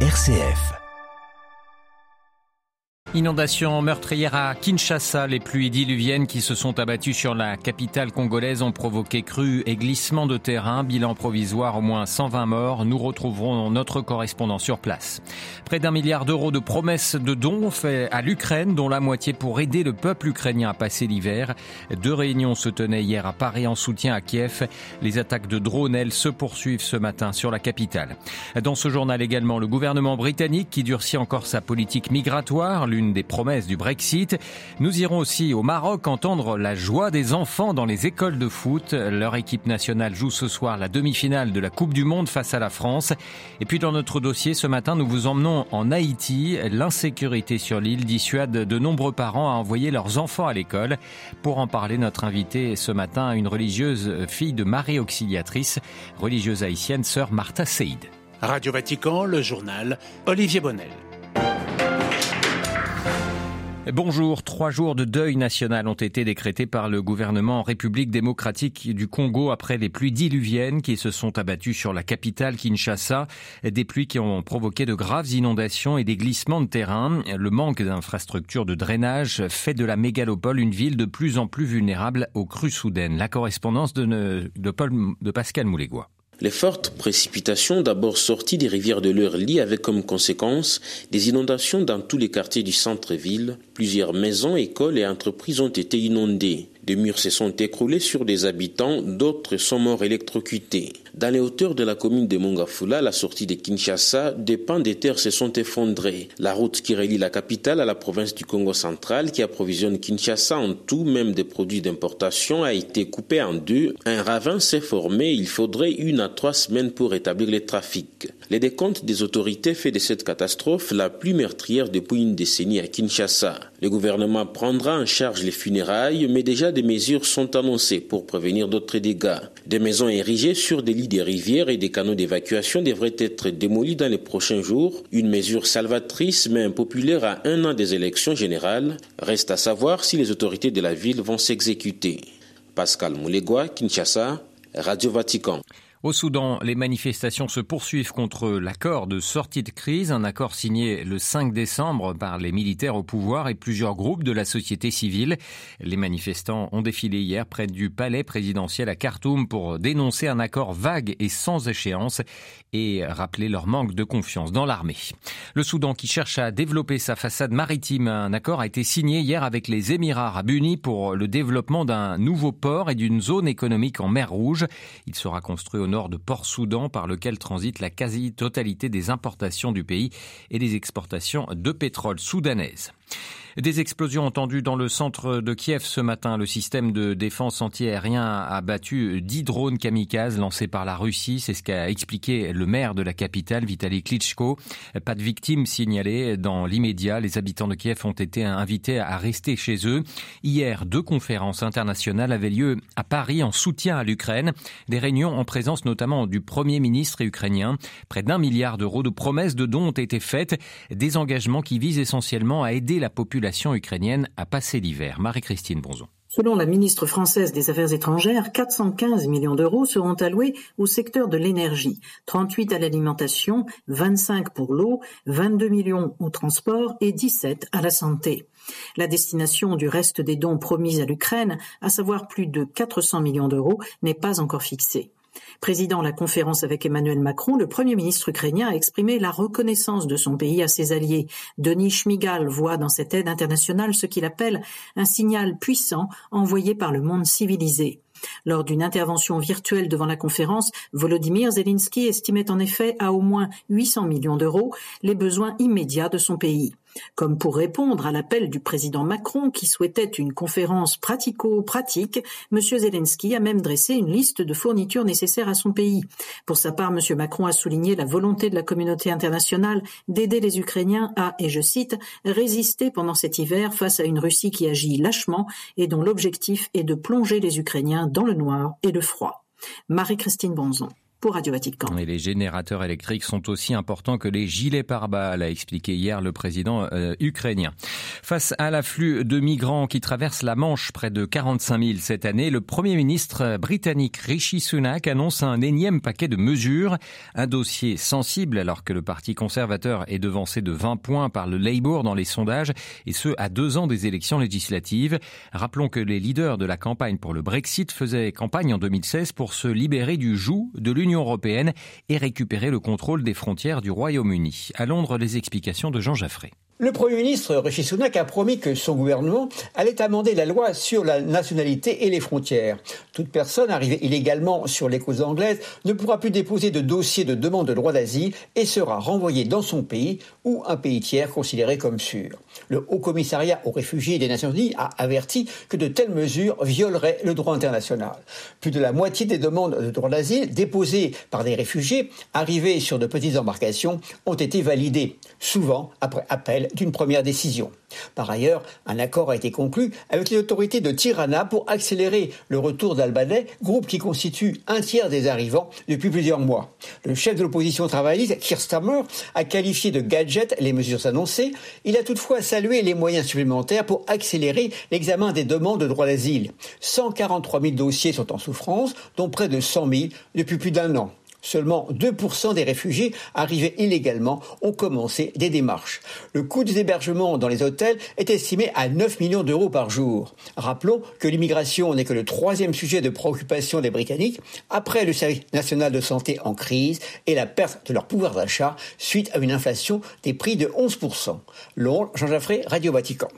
RCF. Inondation meurtrière à Kinshasa, les pluies diluviennes qui se sont abattues sur la capitale congolaise ont provoqué crues et glissements de terrain. Bilan provisoire, au moins 120 morts. Nous retrouverons notre correspondant sur place. Près d'un milliard d'euros de promesses de dons faits à l'Ukraine, dont la moitié pour aider le peuple ukrainien à passer l'hiver. Deux réunions se tenaient hier à Paris en soutien à Kiev. Les attaques de drones, elles, se poursuivent ce matin sur la capitale. Dans ce journal également, le gouvernement britannique qui durcit encore sa politique migratoire, l'une des promesses du Brexit. Nous irons aussi au Maroc entendre la joie des enfants dans les écoles de foot. Leur équipe nationale joue ce soir la demi-finale de la Coupe du Monde face à la France. Et puis dans notre dossier ce matin, nous vous emmenons en Haïti. L'insécurité sur l'île dissuade de nombreux parents à envoyer leurs enfants à l'école. Pour en parler, notre invitée ce matin, une religieuse fille de Marie Auxiliatrice, religieuse haïtienne, sœur Martha Seid. Radio Vatican, le journal Olivier Bonnel. Bonjour. Trois jours de deuil national ont été décrétés par le gouvernement en République démocratique du Congo après les pluies diluviennes qui se sont abattues sur la capitale Kinshasa. Des pluies qui ont provoqué de graves inondations et des glissements de terrain. Le manque d'infrastructures de drainage fait de la mégalopole une ville de plus en plus vulnérable aux crues soudaines. La correspondance de, de, Pascal Moulégois. Les fortes précipitations, d'abord sorties des rivières de leur lit, avaient comme conséquence des inondations dans tous les quartiers du centre-ville. Plusieurs maisons, écoles et entreprises ont été inondées. Des murs se sont écroulés sur des habitants, d'autres sont morts électrocutés. Dans les hauteurs de la commune de Mongafula, la sortie de Kinshasa, des pans de terre se sont effondrés. La route qui relie la capitale à la province du Congo central, qui approvisionne Kinshasa en tout, même des produits d'importation, a été coupée en deux. Un ravin s'est formé, il faudrait une à trois semaines pour rétablir le trafic. Les décomptes des autorités fait de cette catastrophe la plus meurtrière depuis une décennie à Kinshasa. Le gouvernement prendra en charge les funérailles, mais déjà des mesures sont annoncées pour prévenir d'autres dégâts. Des maisons érigées sur des lits des rivières et des canaux d'évacuation devraient être démolies dans les prochains jours. Une mesure salvatrice mais impopulaire à un an des élections générales. Reste à savoir si les autorités de la ville vont s'exécuter. Pascal Moulegua, Kinshasa, Radio Vatican. Au Soudan, les manifestations se poursuivent contre l'accord de sortie de crise, un accord signé le 5 décembre par les militaires au pouvoir et plusieurs groupes de la société civile. Les manifestants ont défilé hier près du palais présidentiel à Khartoum pour dénoncer un accord vague et sans échéance et rappeler leur manque de confiance dans l'armée. Le Soudan qui cherche à développer sa façade maritime, un accord a été signé hier avec les Émirats arabes unis pour le développement d'un nouveau port et d'une zone économique en mer Rouge. Il sera construit au nord de Port-Soudan par lequel transite la quasi-totalité des importations du pays et des exportations de pétrole soudanaises. Des explosions entendues dans le centre de Kiev ce matin. Le système de défense antiaérien a battu 10 drones kamikazes lancés par la Russie. C'est ce qu'a expliqué le maire de la capitale, Vitaly Klitschko. Pas de victimes signalées dans l'immédiat. Les habitants de Kiev ont été invités à rester chez eux. Hier, deux conférences internationales avaient lieu à Paris en soutien à l'Ukraine. Des réunions en présence notamment du Premier ministre ukrainien. Près d'un milliard d'euros de promesses de dons ont été faites. Des engagements qui visent essentiellement à aider la population ukrainienne à passer l'hiver. Marie-Christine Bonzon. Selon la ministre française des Affaires étrangères, 415 millions d'euros seront alloués au secteur de l'énergie, 38 à l'alimentation, 25 pour l'eau, 22 millions au transport et 17 à la santé. La destination du reste des dons promis à l'Ukraine, à savoir plus de 400 millions d'euros, n'est pas encore fixée. Présidant la conférence avec Emmanuel Macron, le Premier ministre ukrainien a exprimé la reconnaissance de son pays à ses alliés. Denis Schmigal voit dans cette aide internationale ce qu'il appelle un signal puissant envoyé par le monde civilisé. Lors d'une intervention virtuelle devant la conférence, Volodymyr Zelensky estimait en effet à au moins 800 millions d'euros les besoins immédiats de son pays. Comme pour répondre à l'appel du président Macron qui souhaitait une conférence pratico-pratique, M. Zelensky a même dressé une liste de fournitures nécessaires à son pays. Pour sa part, M. Macron a souligné la volonté de la communauté internationale d'aider les Ukrainiens à, et je cite, résister pendant cet hiver face à une Russie qui agit lâchement et dont l'objectif est de plonger les Ukrainiens dans le noir et le froid. Marie-Christine Bonzon. Pour Radio Vatican. Et les générateurs électriques sont aussi importants que les gilets pare-balles, a expliqué hier le président euh, ukrainien. Face à l'afflux de migrants qui traversent la Manche, près de 45 000 cette année, le Premier ministre britannique Rishi Sunak annonce un énième paquet de mesures, un dossier sensible alors que le Parti conservateur est devancé de 20 points par le Labour dans les sondages, et ce à deux ans des élections législatives. Rappelons que les leaders de la campagne pour le Brexit faisaient campagne en 2016 pour se libérer du joug de l'Union l'Union européenne et récupérer le contrôle des frontières du Royaume-Uni. À Londres, les explications de Jean Jaffré. Le Premier ministre Rishi Sunak a promis que son gouvernement allait amender la loi sur la nationalité et les frontières. Toute personne arrivée illégalement sur les côtes anglaises ne pourra plus déposer de dossier de demande de droit d'asile et sera renvoyée dans son pays ou un pays tiers considéré comme sûr. Le Haut Commissariat aux réfugiés des Nations Unies a averti que de telles mesures violeraient le droit international. Plus de la moitié des demandes de droit d'asile déposées par des réfugiés arrivés sur de petites embarcations ont été validées, souvent après appel d'une première décision. Par ailleurs, un accord a été conclu avec les autorités de Tirana pour accélérer le retour d'Albanais, groupe qui constitue un tiers des arrivants depuis plusieurs mois. Le chef de l'opposition travailliste, Keir Starmer, a qualifié de gadget les mesures annoncées. Il a toutefois salué les moyens supplémentaires pour accélérer l'examen des demandes de droit d'asile. 143 000 dossiers sont en souffrance, dont près de 100 000 depuis plus d'un an. Seulement 2% des réfugiés arrivés illégalement ont commencé des démarches. Le coût des hébergements dans les hôtels est estimé à 9 millions d'euros par jour. Rappelons que l'immigration n'est que le troisième sujet de préoccupation des Britanniques après le service national de santé en crise et la perte de leur pouvoir d'achat suite à une inflation des prix de 11%. Londres, Jean Jaffré, Radio Vatican.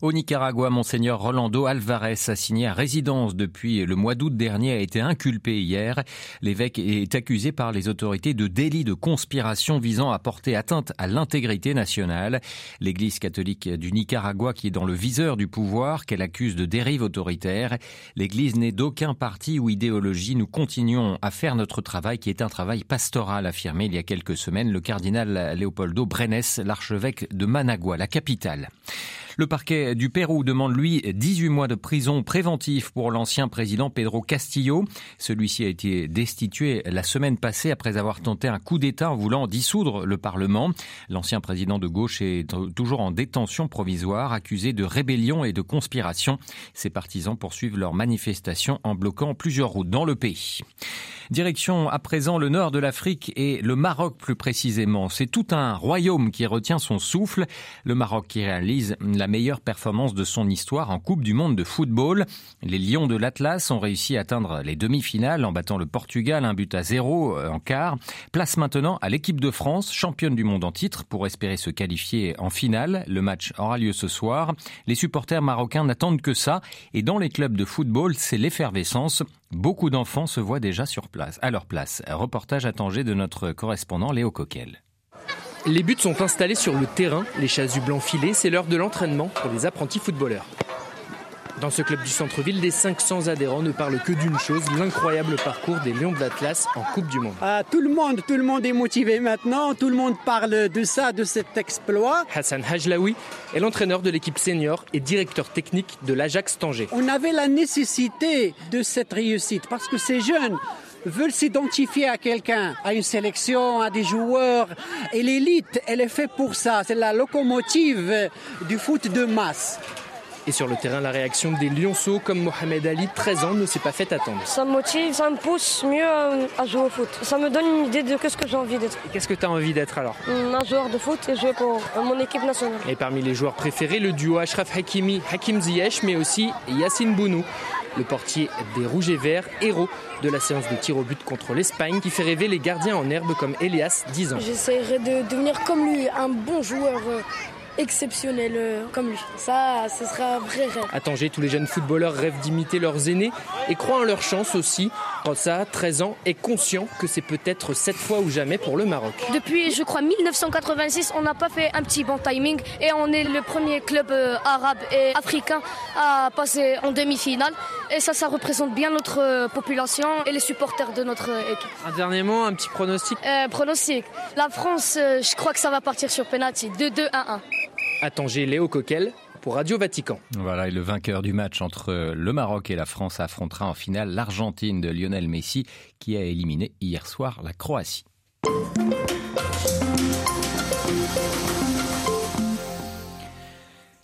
Au Nicaragua, Monseigneur Rolando Alvarez, assigné à résidence depuis le mois d'août dernier, a été inculpé hier. L'évêque est accusé par les autorités de délit de conspiration visant à porter atteinte à l'intégrité nationale. L'Église catholique du Nicaragua, qui est dans le viseur du pouvoir, qu'elle accuse de dérive autoritaire. L'Église n'est d'aucun parti ou idéologie. Nous continuons à faire notre travail, qui est un travail pastoral, affirmé il y a quelques semaines le cardinal Leopoldo Brenes, l'archevêque de Managua, la capitale. Le parquet du Pérou demande, lui, 18 mois de prison préventive pour l'ancien président Pedro Castillo. Celui-ci a été destitué la semaine passée après avoir tenté un coup d'État en voulant dissoudre le Parlement. L'ancien président de gauche est toujours en détention provisoire, accusé de rébellion et de conspiration. Ses partisans poursuivent leur manifestation en bloquant plusieurs routes dans le pays. Direction à présent le nord de l'Afrique et le Maroc plus précisément. C'est tout un royaume qui retient son souffle. Le Maroc qui réalise la meilleure performance de son histoire en Coupe du Monde de football. Les Lions de l'Atlas ont réussi à atteindre les demi-finales en battant le Portugal un but à zéro euh, en quart. Place maintenant à l'équipe de France, championne du monde en titre, pour espérer se qualifier en finale. Le match aura lieu ce soir. Les supporters marocains n'attendent que ça et dans les clubs de football, c'est l'effervescence. Beaucoup d'enfants se voient déjà sur place, à leur place. Reportage à Tanger de notre correspondant Léo Coquel. Les buts sont installés sur le terrain, les chasubles blancs filés, c'est l'heure de l'entraînement pour les apprentis footballeurs. Dans ce club du centre-ville, des 500 adhérents ne parlent que d'une chose, l'incroyable parcours des Lions de l'Atlas en Coupe du Monde. Ah, tout le monde, tout le monde est motivé maintenant, tout le monde parle de ça, de cet exploit. Hassan Hajlaoui est l'entraîneur de l'équipe senior et directeur technique de l'Ajax Tanger. On avait la nécessité de cette réussite parce que ces jeunes veulent s'identifier à quelqu'un, à une sélection, à des joueurs. Et l'élite, elle est faite pour ça. C'est la locomotive du foot de masse. Et sur le terrain, la réaction des lionceaux comme Mohamed Ali, 13 ans, ne s'est pas fait attendre. Ça me motive, ça me pousse mieux à jouer au foot. Ça me donne une idée de ce que j'ai envie d'être. Qu'est-ce que tu as envie d'être alors Un joueur de foot et jouer pour mon équipe nationale. Et parmi les joueurs préférés, le duo Ashraf Hakimi, Hakim Ziyech, mais aussi Yassine Bounou le portier des Rouges et Verts, héros de la séance de tir au but contre l'Espagne, qui fait rêver les gardiens en herbe comme Elias, 10 ans. J'essaierai de devenir comme lui, un bon joueur euh, exceptionnel euh, comme lui. Ça, ce sera un vrai rêve. À Tanger, tous les jeunes footballeurs rêvent d'imiter leurs aînés et croient en leur chance aussi. Rossa, 13 ans, est conscient que c'est peut-être cette fois ou jamais pour le Maroc. Depuis, je crois, 1986, on n'a pas fait un petit bon timing et on est le premier club euh, arabe et africain à passer en demi-finale. Et ça, ça représente bien notre euh, population et les supporters de notre équipe. Un dernier mot, un petit pronostic Pronostic. La France, je crois que ça va partir sur penalty. 2-2-1-1. À Tanger, Léo Coquel, pour Radio Vatican. Voilà, et le vainqueur du match entre le Maroc et la France affrontera en finale l'Argentine de Lionel Messi qui a éliminé hier soir la Croatie.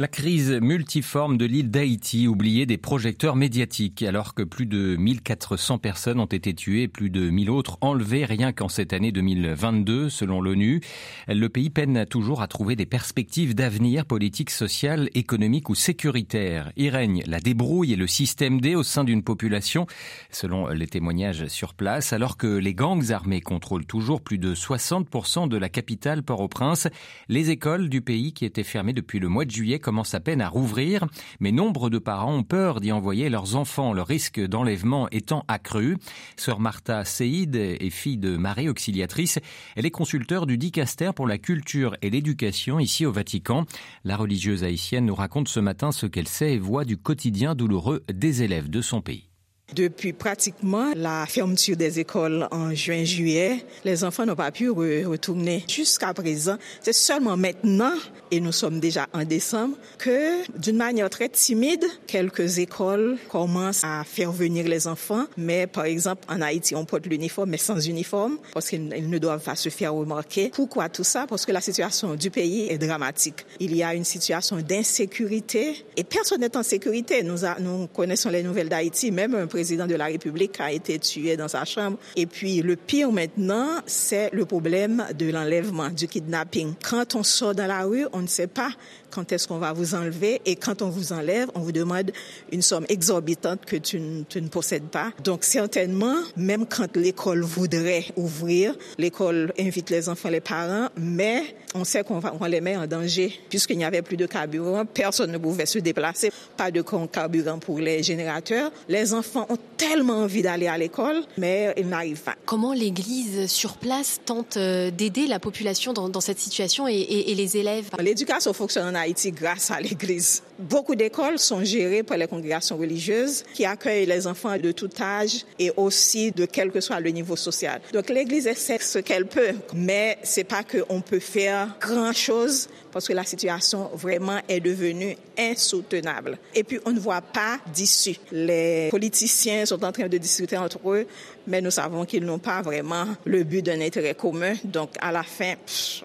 La crise multiforme de l'île d'Haïti, oubliée des projecteurs médiatiques, alors que plus de 1400 personnes ont été tuées plus de 1000 autres enlevées rien qu'en cette année 2022, selon l'ONU. Le pays peine toujours à trouver des perspectives d'avenir politique, social, économique ou sécuritaire. Y règne la débrouille et le système D au sein d'une population, selon les témoignages sur place, alors que les gangs armés contrôlent toujours plus de 60% de la capitale Port-au-Prince. Les écoles du pays qui étaient fermées depuis le mois de juillet commence à peine à rouvrir, mais nombre de parents ont peur d'y envoyer leurs enfants, le risque d'enlèvement étant accru. Sœur Martha Seïd est fille de Marie Auxiliatrice. Elle est consulteur du Dicaster pour la culture et l'éducation ici au Vatican. La religieuse haïtienne nous raconte ce matin ce qu'elle sait et voit du quotidien douloureux des élèves de son pays. Depuis pratiquement la fermeture des écoles en juin-juillet, les enfants n'ont pas pu retourner jusqu'à présent. C'est seulement maintenant, et nous sommes déjà en décembre, que d'une manière très timide, quelques écoles commencent à faire venir les enfants. Mais par exemple, en Haïti, on porte l'uniforme, mais sans uniforme, parce qu'ils ne doivent pas se faire remarquer. Pourquoi tout ça? Parce que la situation du pays est dramatique. Il y a une situation d'insécurité, et personne n'est en sécurité. Nous, connaissons les nouvelles d'Haïti, même un président de la République a été tué dans sa chambre. Et puis le pire maintenant, c'est le problème de l'enlèvement, du kidnapping. Quand on sort dans la rue, on ne sait pas quand est-ce qu'on va vous enlever et quand on vous enlève, on vous demande une somme exorbitante que tu, ne possèdes pas. Donc certainement, même quand l'école voudrait ouvrir, l'école invite les enfants, les parents, mais on sait qu'on va, les met en danger puisqu'il n'y avait plus de carburant, personne ne pouvait se déplacer, pas de carburant pour les générateurs. Les enfants ont tellement envie d'aller à l'école, mais ils n'arrivent pas. Comment l'Église sur place tente euh, d'aider la population dans, dans cette situation et, et, et les élèves? L'éducation fonctionne en Haïti grâce à l'Église. Beaucoup d'écoles sont gérées par les congrégations religieuses qui accueillent les enfants de tout âge et aussi de quel que soit le niveau social. Donc l'Église essaie ce qu'elle peut, mais c'est pas qu'on peut faire grand chose parce que la situation vraiment est devenue insoutenable. Et puis on ne voit pas d'issue. Les politiciens sont en train de discuter entre eux, mais nous savons qu'ils n'ont pas vraiment le but d'un intérêt commun. Donc à la fin,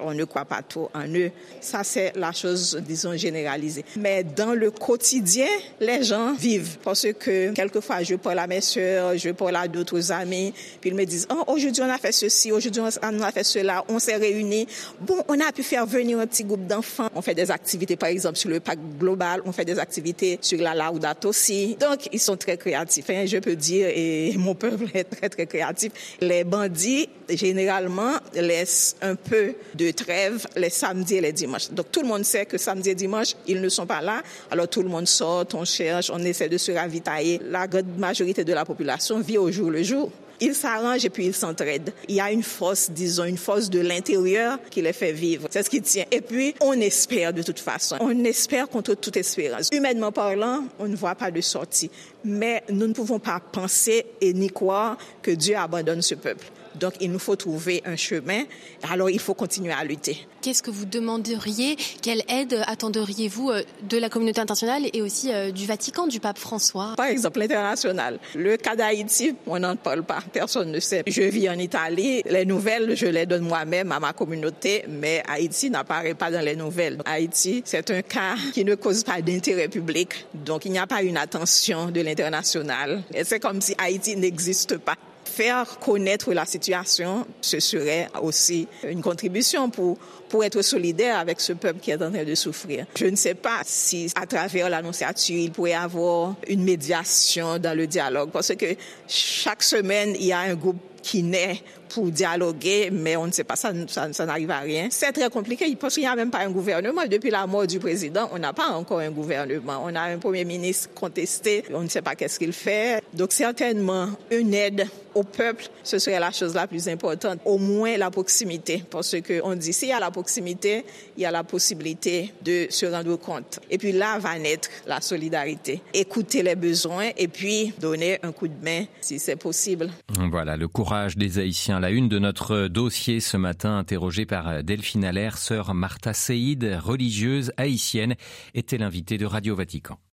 on ne croit pas trop en eux. Ça c'est la chose, disons, généralisée. Mais dans le quotidien, les gens vivent parce que quelquefois je parle à mes soeurs, je parle à d'autres amis, puis ils me disent oh, aujourd'hui on a fait ceci, aujourd'hui on a fait cela, on s'est réunis. Bon, on a pu faire venir un petit groupe d'enfants. On fait des activités, par exemple, sur le parc global, on fait des activités sur la Laudato aussi. Donc, ils sont très créatifs, hein, je peux dire, et mon peuple est très, très. Les bandits, généralement, laissent un peu de trêve les samedis et les dimanches. Donc, tout le monde sait que samedi et dimanche, ils ne sont pas là. Alors, tout le monde sort, on cherche, on essaie de se ravitailler. La grande majorité de la population vit au jour le jour ils s'arrangent et puis ils s'entraident. Il y a une force, disons, une force de l'intérieur qui les fait vivre. C'est ce qui tient. Et puis, on espère de toute façon. On espère contre toute espérance. Humainement parlant, on ne voit pas de sortie. Mais nous ne pouvons pas penser et ni croire que Dieu abandonne ce peuple. Donc, il nous faut trouver un chemin. Alors, il faut continuer à lutter. Qu'est-ce que vous demanderiez? Quelle aide attenderiez-vous de la communauté internationale et aussi du Vatican, du pape François? Par exemple, l'international. Le cas d'Haïti, on n'en parle pas. Personne ne sait. Je vis en Italie. Les nouvelles, je les donne moi-même à ma communauté, mais Haïti n'apparaît pas dans les nouvelles. Haïti, c'est un cas qui ne cause pas d'intérêt public. Donc, il n'y a pas une attention de l'international. Et c'est comme si Haïti n'existe pas faire connaître la situation, ce serait aussi une contribution pour, pour être solidaire avec ce peuple qui est en train de souffrir. Je ne sais pas si à travers l'annonciature, il pourrait y avoir une médiation dans le dialogue, parce que chaque semaine, il y a un groupe qui naît pour dialoguer, mais on ne sait pas, ça, ça, n'arrive à rien. C'est très compliqué parce qu'il n'y a même pas un gouvernement. Depuis la mort du président, on n'a pas encore un gouvernement. On a un premier ministre contesté, on ne sait pas qu'est-ce qu'il fait. Donc certainement, une aide au peuple, ce serait la chose la plus importante. Au moins la proximité, parce que on dit s'il y a la proximité, il y a la possibilité de se rendre compte. Et puis là va naître la solidarité. Écouter les besoins et puis donner un coup de main si c'est possible. Voilà le courage des Haïtiens la une de notre dossier ce matin, interrogée par Delphine Allaire, sœur Martha Seïd, religieuse haïtienne, était l'invitée de Radio Vatican.